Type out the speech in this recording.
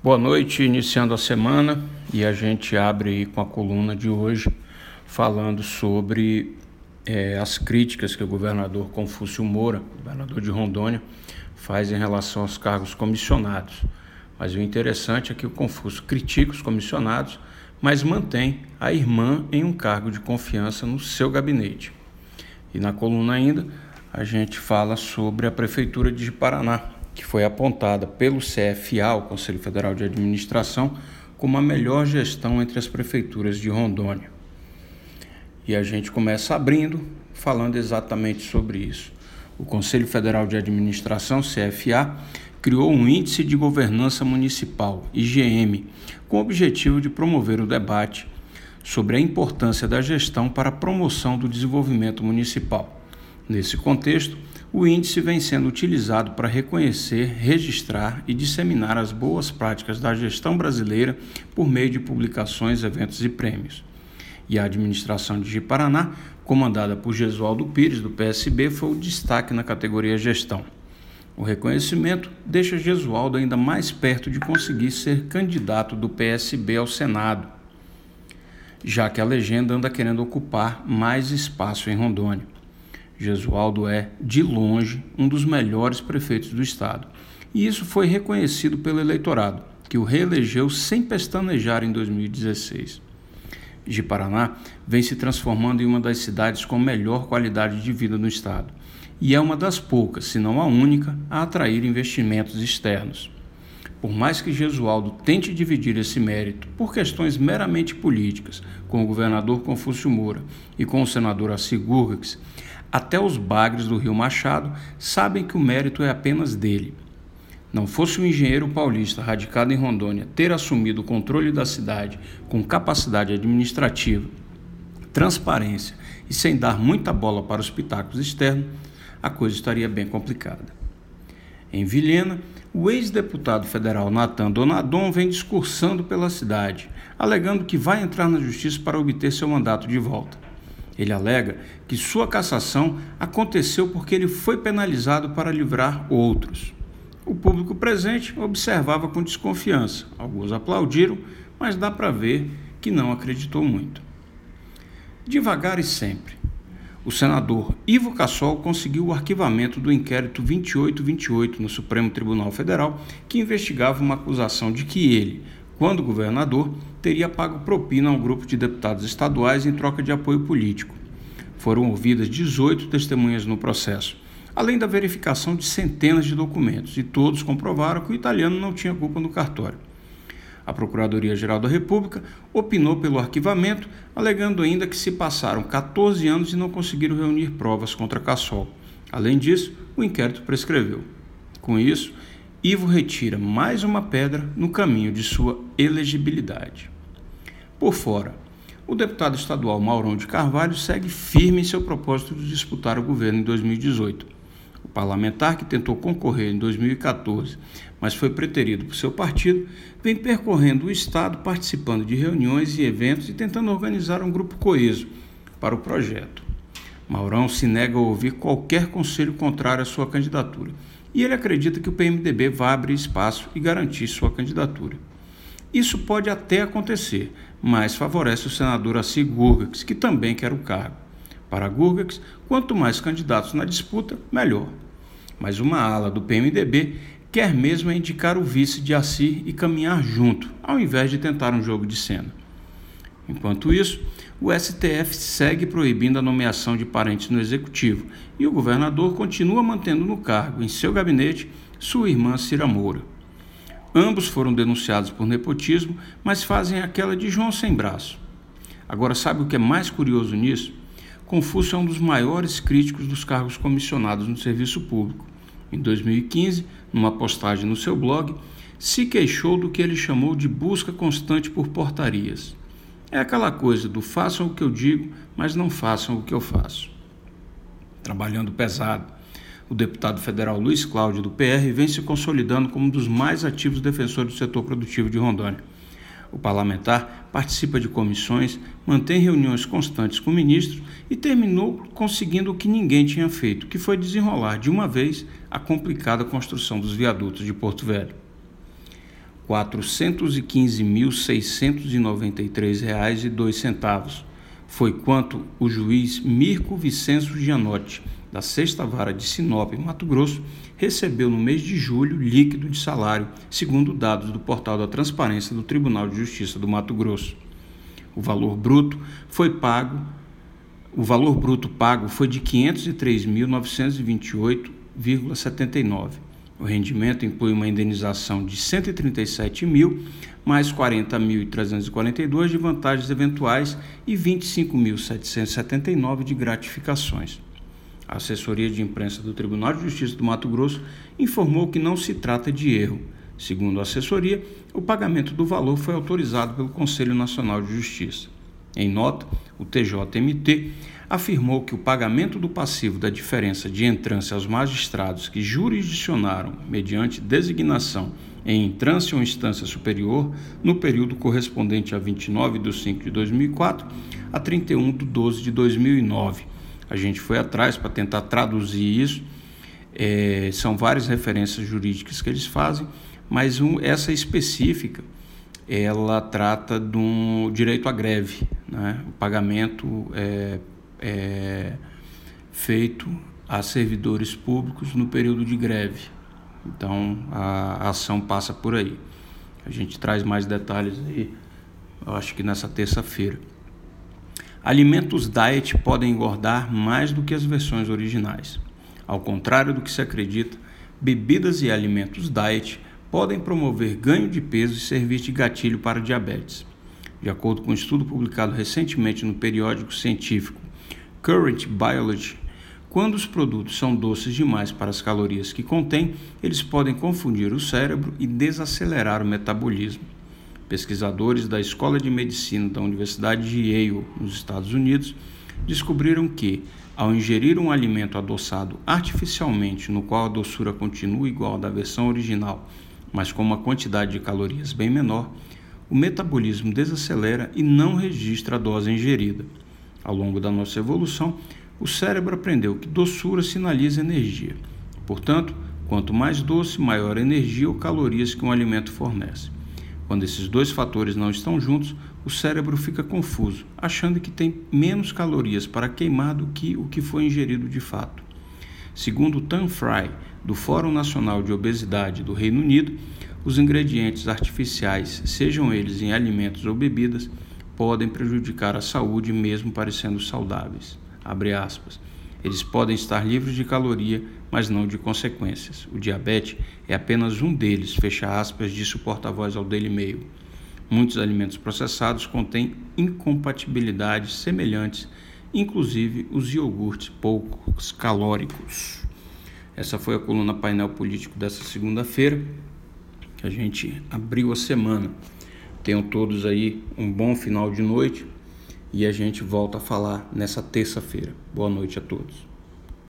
Boa noite, iniciando a semana e a gente abre com a coluna de hoje falando sobre é, as críticas que o governador Confúcio Moura, governador de Rondônia, faz em relação aos cargos comissionados. Mas o interessante é que o Confúcio critica os comissionados, mas mantém a irmã em um cargo de confiança no seu gabinete. E na coluna ainda a gente fala sobre a Prefeitura de Paraná, que foi apontada pelo CFA, o Conselho Federal de Administração, como a melhor gestão entre as prefeituras de Rondônia. E a gente começa abrindo, falando exatamente sobre isso. O Conselho Federal de Administração, CFA, criou um Índice de Governança Municipal, IGM, com o objetivo de promover o debate sobre a importância da gestão para a promoção do desenvolvimento municipal. Nesse contexto, o índice vem sendo utilizado para reconhecer, registrar e disseminar as boas práticas da gestão brasileira por meio de publicações, eventos e prêmios. E a administração de Paraná, comandada por Gesualdo Pires, do PSB, foi o destaque na categoria Gestão. O reconhecimento deixa Gesualdo ainda mais perto de conseguir ser candidato do PSB ao Senado, já que a legenda anda querendo ocupar mais espaço em Rondônia. Gesualdo é, de longe, um dos melhores prefeitos do estado. E isso foi reconhecido pelo eleitorado, que o reelegeu sem pestanejar em 2016. De Paraná vem se transformando em uma das cidades com melhor qualidade de vida no estado e é uma das poucas, se não a única, a atrair investimentos externos. Por mais que Gesualdo tente dividir esse mérito por questões meramente políticas com o governador Confúcio Moura e com o senador Assi Gurgax, até os bagres do Rio Machado sabem que o mérito é apenas dele. Não fosse o engenheiro paulista radicado em Rondônia ter assumido o controle da cidade com capacidade administrativa, transparência e sem dar muita bola para os pitacos externos, a coisa estaria bem complicada. Em Vilhena, o ex-deputado federal Natan Donadon vem discursando pela cidade, alegando que vai entrar na justiça para obter seu mandato de volta. Ele alega que sua cassação aconteceu porque ele foi penalizado para livrar outros. O público presente observava com desconfiança. Alguns aplaudiram, mas dá para ver que não acreditou muito. Devagar e sempre. O senador Ivo Cassol conseguiu o arquivamento do inquérito 2828 no Supremo Tribunal Federal, que investigava uma acusação de que ele, quando governador, teria pago propina a um grupo de deputados estaduais em troca de apoio político. Foram ouvidas 18 testemunhas no processo, além da verificação de centenas de documentos, e todos comprovaram que o italiano não tinha culpa no cartório. A Procuradoria-Geral da República opinou pelo arquivamento, alegando ainda que se passaram 14 anos e não conseguiram reunir provas contra Cassol. Além disso, o inquérito prescreveu. Com isso, Ivo retira mais uma pedra no caminho de sua elegibilidade. Por fora, o deputado estadual Maurão de Carvalho segue firme em seu propósito de disputar o governo em 2018. O parlamentar, que tentou concorrer em 2014, mas foi preterido por seu partido, vem percorrendo o Estado, participando de reuniões e eventos e tentando organizar um grupo coeso para o projeto. Maurão se nega a ouvir qualquer conselho contrário à sua candidatura e ele acredita que o PMDB vai abrir espaço e garantir sua candidatura. Isso pode até acontecer, mas favorece o senador Assi Gurgax, que também quer o cargo. Para Gurgax, quanto mais candidatos na disputa, melhor. Mas uma ala do PMDB quer mesmo é indicar o vice de Assi e caminhar junto, ao invés de tentar um jogo de cena. Enquanto isso, o STF segue proibindo a nomeação de parentes no executivo e o governador continua mantendo no cargo, em seu gabinete, sua irmã Cira Moura. Ambos foram denunciados por nepotismo, mas fazem aquela de João sem braço. Agora, sabe o que é mais curioso nisso? Confúcio é um dos maiores críticos dos cargos comissionados no serviço público. Em 2015, numa postagem no seu blog, se queixou do que ele chamou de busca constante por portarias. É aquela coisa do façam o que eu digo, mas não façam o que eu faço. Trabalhando pesado, o deputado federal Luiz Cláudio do PR vem se consolidando como um dos mais ativos defensores do setor produtivo de Rondônia. O parlamentar participa de comissões, mantém reuniões constantes com ministros e terminou conseguindo o que ninguém tinha feito, que foi desenrolar de uma vez a complicada construção dos viadutos de Porto Velho. R$ 415.693,02 foi quanto o juiz Mirko Vicenço Gianotti, da Sexta Vara de Sinop, Mato Grosso, recebeu no mês de julho líquido de salário, segundo dados do portal da Transparência do Tribunal de Justiça do Mato Grosso. O valor bruto foi pago o valor bruto pago foi de R$ 503.928,79. O rendimento inclui uma indenização de R$ 137 mil, mais R$ 40.342 de vantagens eventuais e R$ 25.779 de gratificações. A assessoria de imprensa do Tribunal de Justiça do Mato Grosso informou que não se trata de erro. Segundo a assessoria, o pagamento do valor foi autorizado pelo Conselho Nacional de Justiça. Em nota, o TJMT afirmou que o pagamento do passivo da diferença de entrância aos magistrados que jurisdicionaram, mediante designação em entrância ou instância superior, no período correspondente a 29 de 5 de 2004 a 31 de 12 de 2009. A gente foi atrás para tentar traduzir isso. É, são várias referências jurídicas que eles fazem, mas um, essa específica ela trata do direito à greve, né? o pagamento é, é feito a servidores públicos no período de greve. Então a, ação passa por aí. A gente traz mais detalhes aí, eu acho que nessa terça-feira. Alimentos diet podem engordar mais do que as versões originais. Ao contrário do que se acredita, bebidas e alimentos diet podem promover ganho de peso e servir de gatilho para diabetes. De acordo com um estudo publicado recentemente no periódico científico Current Biology, quando os produtos são doces demais para as calorias que contêm, eles podem confundir o cérebro e desacelerar o metabolismo. Pesquisadores da Escola de Medicina da Universidade de Yale, nos Estados Unidos, descobriram que, ao ingerir um alimento adoçado artificialmente, no qual a doçura continua igual à da versão original mas com uma quantidade de calorias bem menor, o metabolismo desacelera e não registra a dose ingerida. Ao longo da nossa evolução, o cérebro aprendeu que doçura sinaliza energia. Portanto, quanto mais doce, maior a energia ou calorias que um alimento fornece. Quando esses dois fatores não estão juntos, o cérebro fica confuso, achando que tem menos calorias para queimar do que o que foi ingerido de fato. Segundo Tan Fry, do Fórum Nacional de Obesidade do Reino Unido, os ingredientes artificiais, sejam eles em alimentos ou bebidas, podem prejudicar a saúde mesmo parecendo saudáveis. Eles podem estar livres de caloria, mas não de consequências. O diabetes é apenas um deles, fecha aspas, disse o porta-voz ao Daily Mail. Muitos alimentos processados contêm incompatibilidades semelhantes, inclusive os iogurtes poucos calóricos. Essa foi a coluna painel político dessa segunda-feira, que a gente abriu a semana. Tenham todos aí um bom final de noite e a gente volta a falar nessa terça-feira. Boa noite a todos.